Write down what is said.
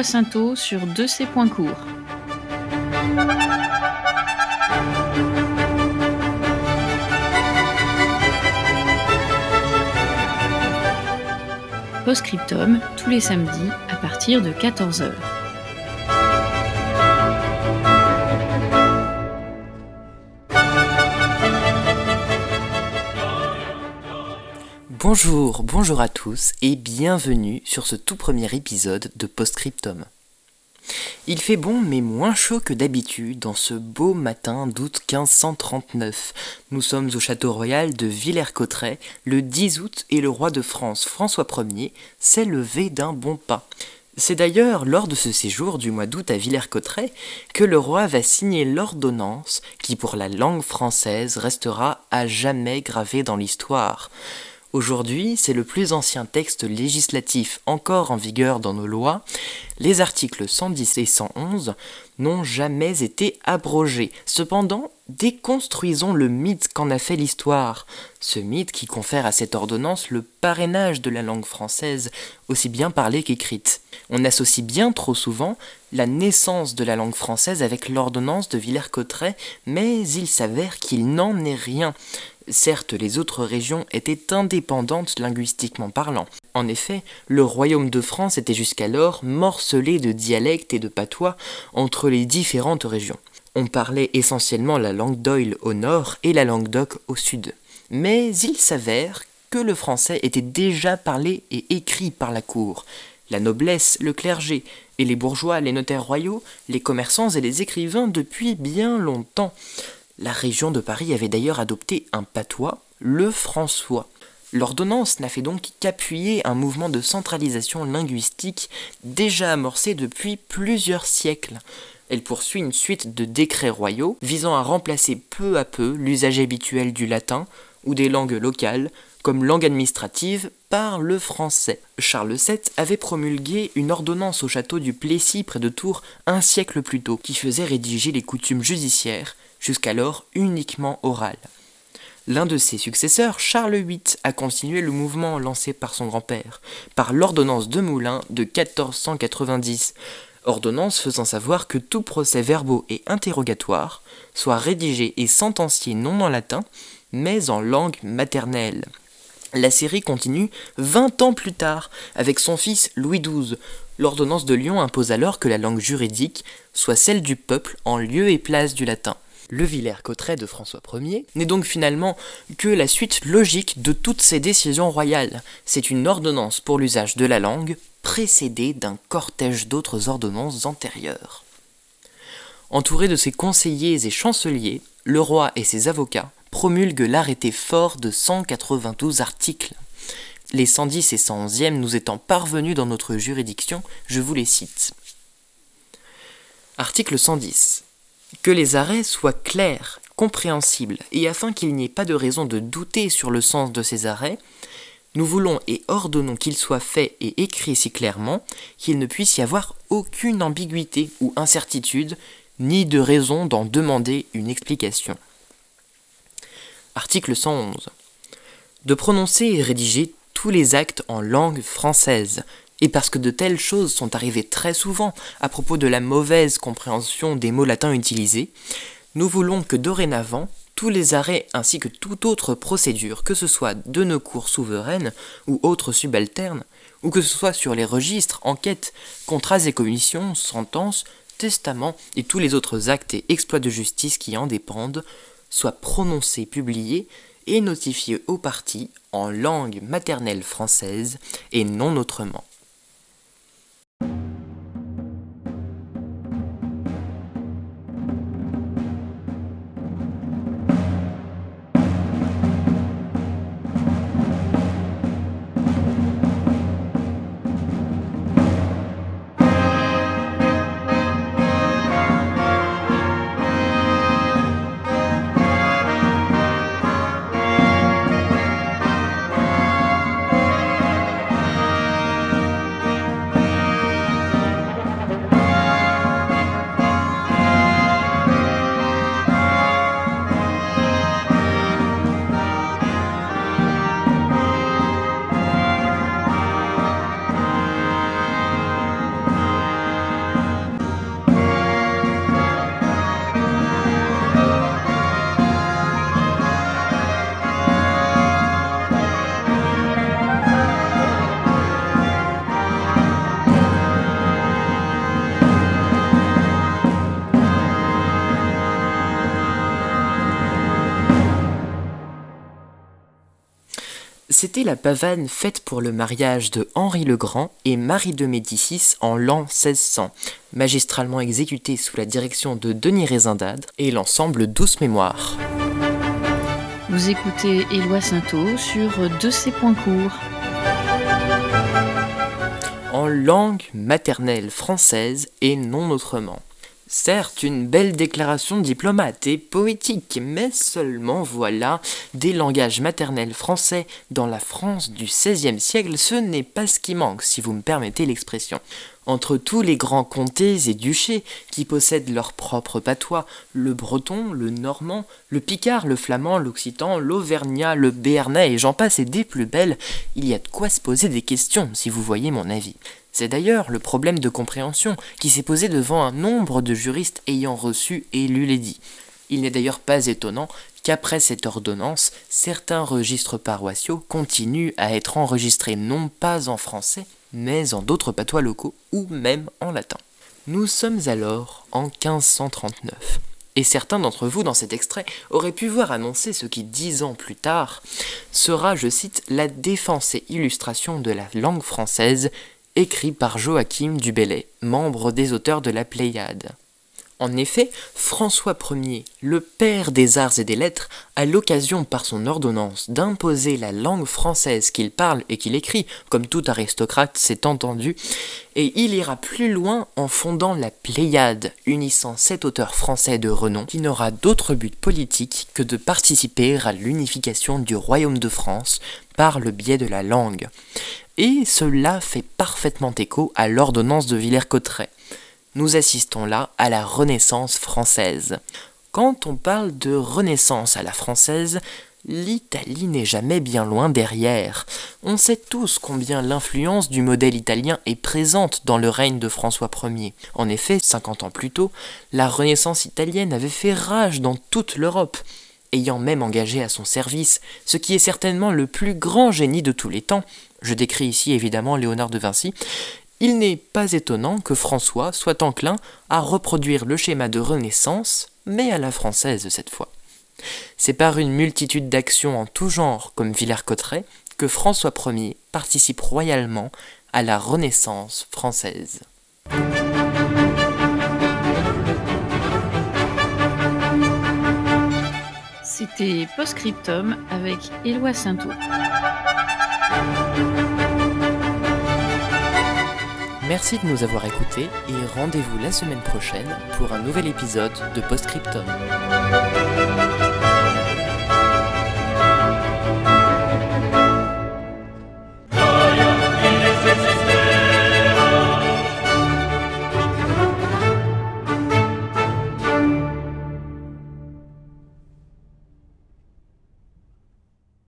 Sainteau sur De ses points courts. Postscriptum tous les samedis à partir de 14h. Bonjour, bonjour à tous et bienvenue sur ce tout premier épisode de Postscriptum. Il fait bon mais moins chaud que d'habitude dans ce beau matin d'août 1539. Nous sommes au château royal de Villers-Cotterêts le 10 août et le roi de France François Ier s'est levé d'un bon pas. C'est d'ailleurs lors de ce séjour du mois d'août à Villers-Cotterêts que le roi va signer l'ordonnance qui pour la langue française restera à jamais gravée dans l'histoire. Aujourd'hui, c'est le plus ancien texte législatif encore en vigueur dans nos lois. Les articles 110 et 111 n'ont jamais été abrogés. Cependant, déconstruisons le mythe qu'en a fait l'histoire. Ce mythe qui confère à cette ordonnance le parrainage de la langue française, aussi bien parlée qu'écrite. On associe bien trop souvent la naissance de la langue française avec l'ordonnance de Villers-Cotterêts, mais il s'avère qu'il n'en est rien. Certes, les autres régions étaient indépendantes linguistiquement parlant. En effet, le royaume de France était jusqu'alors morcelé de dialectes et de patois entre les différentes régions. On parlait essentiellement la langue d'Oil au nord et la langue d'Oc au sud. Mais il s'avère que le français était déjà parlé et écrit par la cour. La noblesse, le clergé, et les bourgeois, les notaires royaux, les commerçants et les écrivains depuis bien longtemps. La région de Paris avait d'ailleurs adopté un patois, le François. L'ordonnance n'a fait donc qu'appuyer un mouvement de centralisation linguistique déjà amorcé depuis plusieurs siècles. Elle poursuit une suite de décrets royaux visant à remplacer peu à peu l'usage habituel du latin ou des langues locales comme langue administrative par le français. Charles VII avait promulgué une ordonnance au château du Plessis près de Tours un siècle plus tôt qui faisait rédiger les coutumes judiciaires jusqu'alors uniquement oral. L'un de ses successeurs, Charles VIII, a continué le mouvement lancé par son grand-père, par l'ordonnance de Moulins de 1490, ordonnance faisant savoir que tout procès verbaux et interrogatoire soit rédigé et sentencié non en latin, mais en langue maternelle. La série continue 20 ans plus tard avec son fils Louis XII. L'ordonnance de Lyon impose alors que la langue juridique soit celle du peuple en lieu et place du latin le Villers-Cotterêts de François Ier, n'est donc finalement que la suite logique de toutes ces décisions royales. C'est une ordonnance pour l'usage de la langue, précédée d'un cortège d'autres ordonnances antérieures. Entouré de ses conseillers et chanceliers, le roi et ses avocats promulguent l'arrêté fort de 192 articles. Les 110 et 111e nous étant parvenus dans notre juridiction, je vous les cite. Article 110. Que les arrêts soient clairs, compréhensibles, et afin qu'il n'y ait pas de raison de douter sur le sens de ces arrêts, nous voulons et ordonnons qu'ils soient faits et écrits si clairement qu'il ne puisse y avoir aucune ambiguïté ou incertitude, ni de raison d'en demander une explication. Article 111. De prononcer et rédiger tous les actes en langue française, et parce que de telles choses sont arrivées très souvent à propos de la mauvaise compréhension des mots latins utilisés, nous voulons que dorénavant, tous les arrêts ainsi que toute autre procédure, que ce soit de nos cours souveraines ou autres subalternes, ou que ce soit sur les registres, enquêtes, contrats et commissions, sentences, testaments et tous les autres actes et exploits de justice qui en dépendent, soient prononcés, publiés et notifiés aux parties en langue maternelle française et non autrement. C'était la pavane faite pour le mariage de Henri le Grand et Marie de Médicis en l'an 1600, magistralement exécutée sous la direction de Denis Rézindade et l'ensemble Douce Mémoire. Vous écoutez Éloi Sainteau sur De ses points courts. En langue maternelle française et non autrement. Certes, une belle déclaration diplomate et poétique, mais seulement voilà, des langages maternels français dans la France du XVIe siècle, ce n'est pas ce qui manque, si vous me permettez l'expression. Entre tous les grands comtés et duchés qui possèdent leur propre patois, le breton, le normand, le picard, le flamand, l'occitan, l'auvergnat, le béarnais et j'en passe et des plus belles, il y a de quoi se poser des questions, si vous voyez mon avis. C'est d'ailleurs le problème de compréhension qui s'est posé devant un nombre de juristes ayant reçu et lu l'édit. Il n'est d'ailleurs pas étonnant qu'après cette ordonnance, certains registres paroissiaux continuent à être enregistrés non pas en français, mais en d'autres patois locaux ou même en latin. Nous sommes alors en 1539. Et certains d'entre vous dans cet extrait auraient pu voir annoncer ce qui, dix ans plus tard, sera, je cite, la défense et illustration de la langue française écrit par Joachim du Bellay, membre des auteurs de la Pléiade. En effet, François Ier, le père des arts et des lettres, a l'occasion par son ordonnance d'imposer la langue française qu'il parle et qu'il écrit, comme tout aristocrate s'est entendu, et il ira plus loin en fondant la Pléiade, unissant sept auteurs français de renom, qui n'aura d'autre but politique que de participer à l'unification du royaume de France par le biais de la langue. Et cela fait parfaitement écho à l'ordonnance de Villers-Cotterêts. Nous assistons là à la Renaissance française. Quand on parle de Renaissance à la française, l'Italie n'est jamais bien loin derrière. On sait tous combien l'influence du modèle italien est présente dans le règne de François Ier. En effet, 50 ans plus tôt, la Renaissance italienne avait fait rage dans toute l'Europe ayant même engagé à son service ce qui est certainement le plus grand génie de tous les temps, je décris ici évidemment Léonard de Vinci, il n'est pas étonnant que François soit enclin à reproduire le schéma de Renaissance, mais à la française cette fois. C'est par une multitude d'actions en tout genre, comme Villers-Cotterêts, que François Ier participe royalement à la Renaissance française. C'était Postscriptum avec Éloi Sainteau. Merci de nous avoir écoutés et rendez-vous la semaine prochaine pour un nouvel épisode de Postscriptum.